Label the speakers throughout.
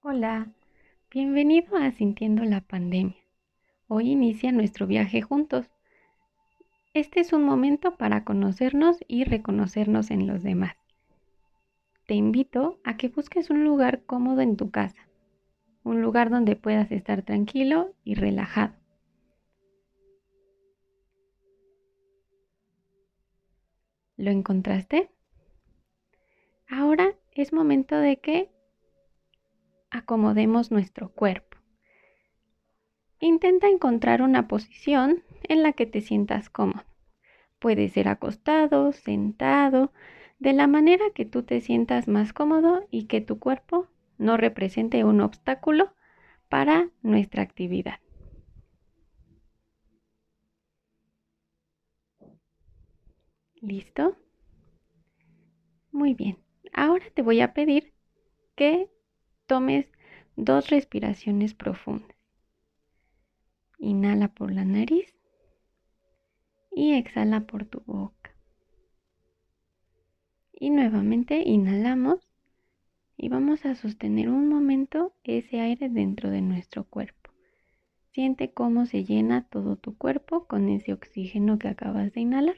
Speaker 1: Hola, bienvenido a Sintiendo la Pandemia. Hoy inicia nuestro viaje juntos. Este es un momento para conocernos y reconocernos en los demás. Te invito a que busques un lugar cómodo en tu casa, un lugar donde puedas estar tranquilo y relajado. ¿Lo encontraste? Ahora es momento de que acomodemos nuestro cuerpo. Intenta encontrar una posición en la que te sientas cómodo. Puede ser acostado, sentado, de la manera que tú te sientas más cómodo y que tu cuerpo no represente un obstáculo para nuestra actividad. ¿Listo? Muy bien. Ahora te voy a pedir que tomes dos respiraciones profundas. Inhala por la nariz y exhala por tu boca. Y nuevamente inhalamos y vamos a sostener un momento ese aire dentro de nuestro cuerpo. Siente cómo se llena todo tu cuerpo con ese oxígeno que acabas de inhalar.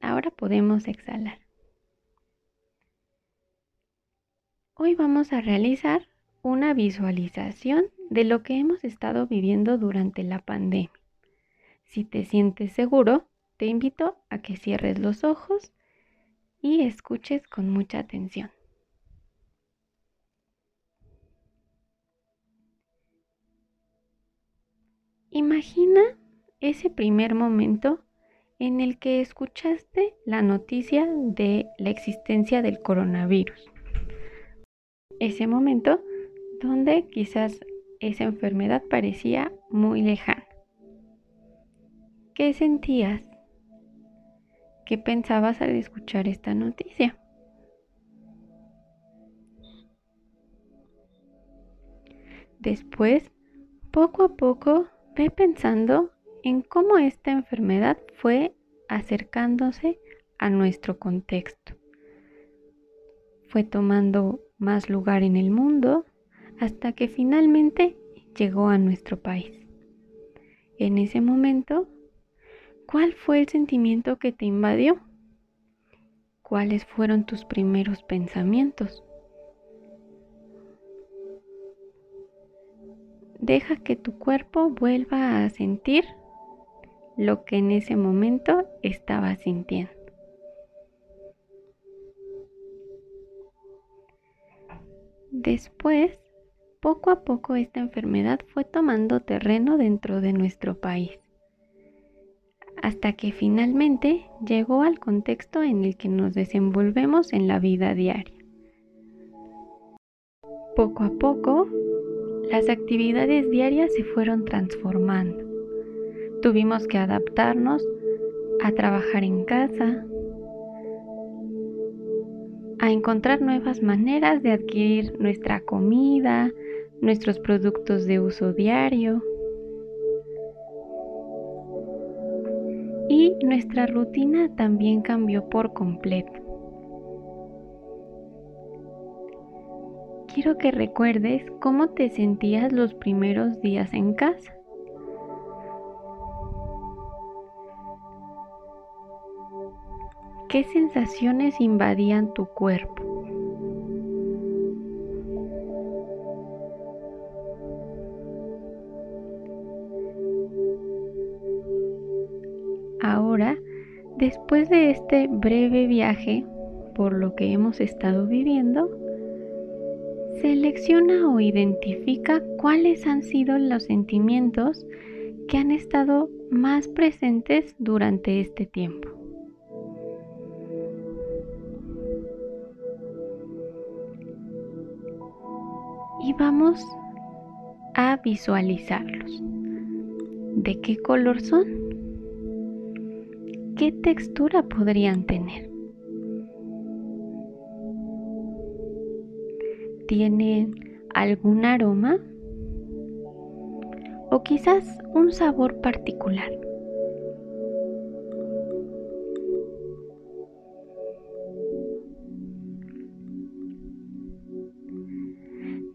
Speaker 1: Ahora podemos exhalar. Hoy vamos a realizar una visualización de lo que hemos estado viviendo durante la pandemia. Si te sientes seguro, te invito a que cierres los ojos y escuches con mucha atención. Imagina ese primer momento en el que escuchaste la noticia de la existencia del coronavirus ese momento donde quizás esa enfermedad parecía muy lejana. ¿Qué sentías? ¿Qué pensabas al escuchar esta noticia? Después, poco a poco, ve pensando en cómo esta enfermedad fue acercándose a nuestro contexto. Fue tomando más lugar en el mundo hasta que finalmente llegó a nuestro país. En ese momento, ¿cuál fue el sentimiento que te invadió? ¿Cuáles fueron tus primeros pensamientos? Deja que tu cuerpo vuelva a sentir lo que en ese momento estaba sintiendo. Después, poco a poco esta enfermedad fue tomando terreno dentro de nuestro país, hasta que finalmente llegó al contexto en el que nos desenvolvemos en la vida diaria. Poco a poco, las actividades diarias se fueron transformando. Tuvimos que adaptarnos a trabajar en casa, a encontrar nuevas maneras de adquirir nuestra comida, nuestros productos de uso diario. Y nuestra rutina también cambió por completo. Quiero que recuerdes cómo te sentías los primeros días en casa. ¿Qué sensaciones invadían tu cuerpo? Ahora, después de este breve viaje por lo que hemos estado viviendo, selecciona o identifica cuáles han sido los sentimientos que han estado más presentes durante este tiempo. Vamos a visualizarlos. ¿De qué color son? ¿Qué textura podrían tener? ¿Tienen algún aroma? ¿O quizás un sabor particular?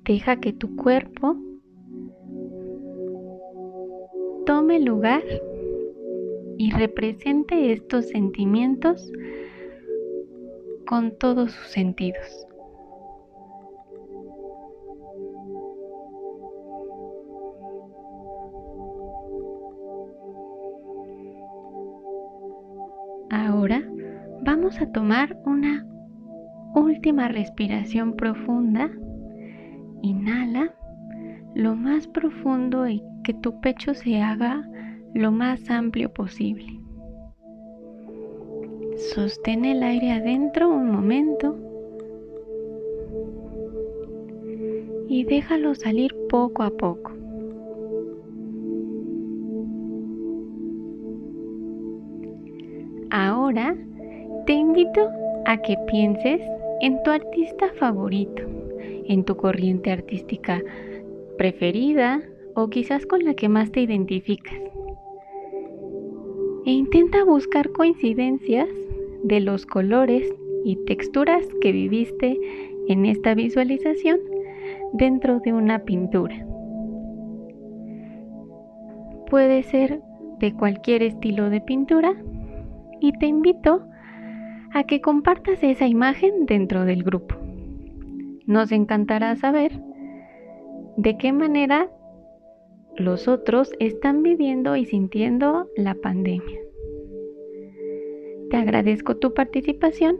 Speaker 1: Deja que tu cuerpo tome lugar y represente estos sentimientos con todos sus sentidos. Ahora vamos a tomar una última respiración profunda. Inhala lo más profundo y que tu pecho se haga lo más amplio posible. Sostén el aire adentro un momento y déjalo salir poco a poco. Ahora te invito a que pienses en tu artista favorito, en tu corriente artística preferida o quizás con la que más te identificas. E intenta buscar coincidencias de los colores y texturas que viviste en esta visualización dentro de una pintura. Puede ser de cualquier estilo de pintura y te invito a que compartas esa imagen dentro del grupo. Nos encantará saber de qué manera los otros están viviendo y sintiendo la pandemia. Te agradezco tu participación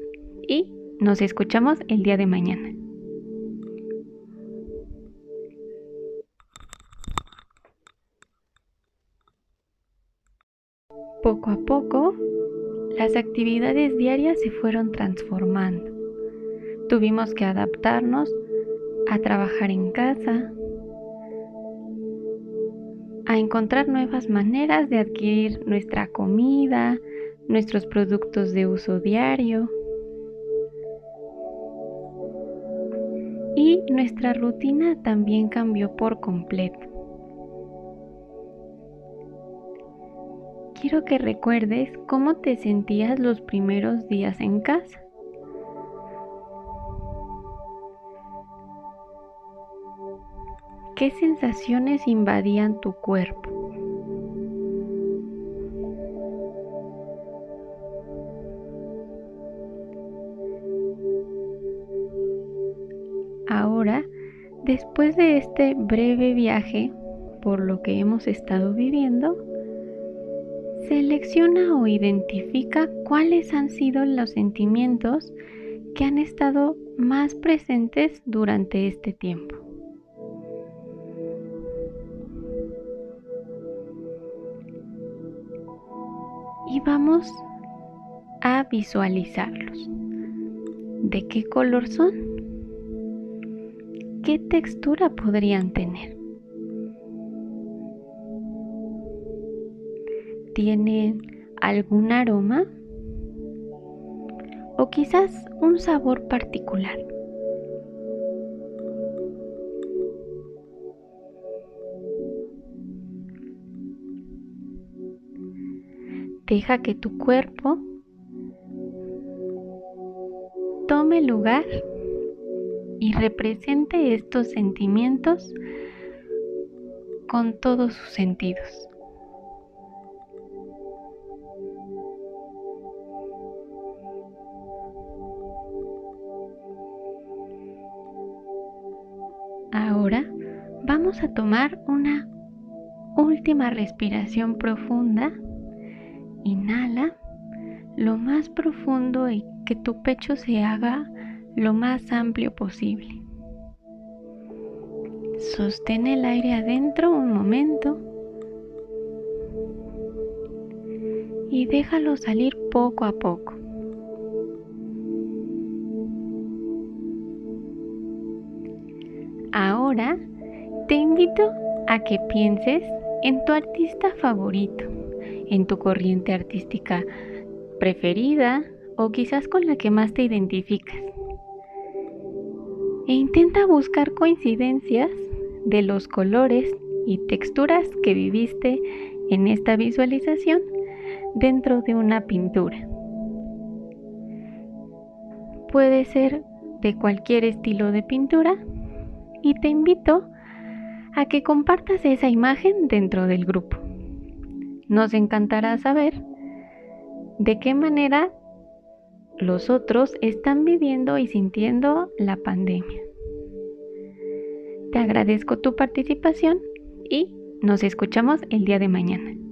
Speaker 1: y nos escuchamos el día de mañana. Poco a poco las actividades diarias se fueron transformando. Tuvimos que adaptarnos a trabajar en casa, a encontrar nuevas maneras de adquirir nuestra comida, nuestros productos de uso diario. Y nuestra rutina también cambió por completo. quiero que recuerdes cómo te sentías los primeros días en casa. ¿Qué sensaciones invadían tu cuerpo? Ahora, después de este breve viaje por lo que hemos estado viviendo, Selecciona o identifica cuáles han sido los sentimientos que han estado más presentes durante este tiempo. Y vamos a visualizarlos. ¿De qué color son? ¿Qué textura podrían tener? tiene algún aroma o quizás un sabor particular. Deja que tu cuerpo tome lugar y represente estos sentimientos con todos sus sentidos. a tomar una última respiración profunda. Inhala lo más profundo y que tu pecho se haga lo más amplio posible. Sostén el aire adentro un momento y déjalo salir poco a poco. Ahora te invito a que pienses en tu artista favorito, en tu corriente artística preferida o quizás con la que más te identificas. E intenta buscar coincidencias de los colores y texturas que viviste en esta visualización dentro de una pintura. Puede ser de cualquier estilo de pintura y te invito a que compartas esa imagen dentro del grupo. Nos encantará saber de qué manera los otros están viviendo y sintiendo la pandemia. Te agradezco tu participación y nos escuchamos el día de mañana.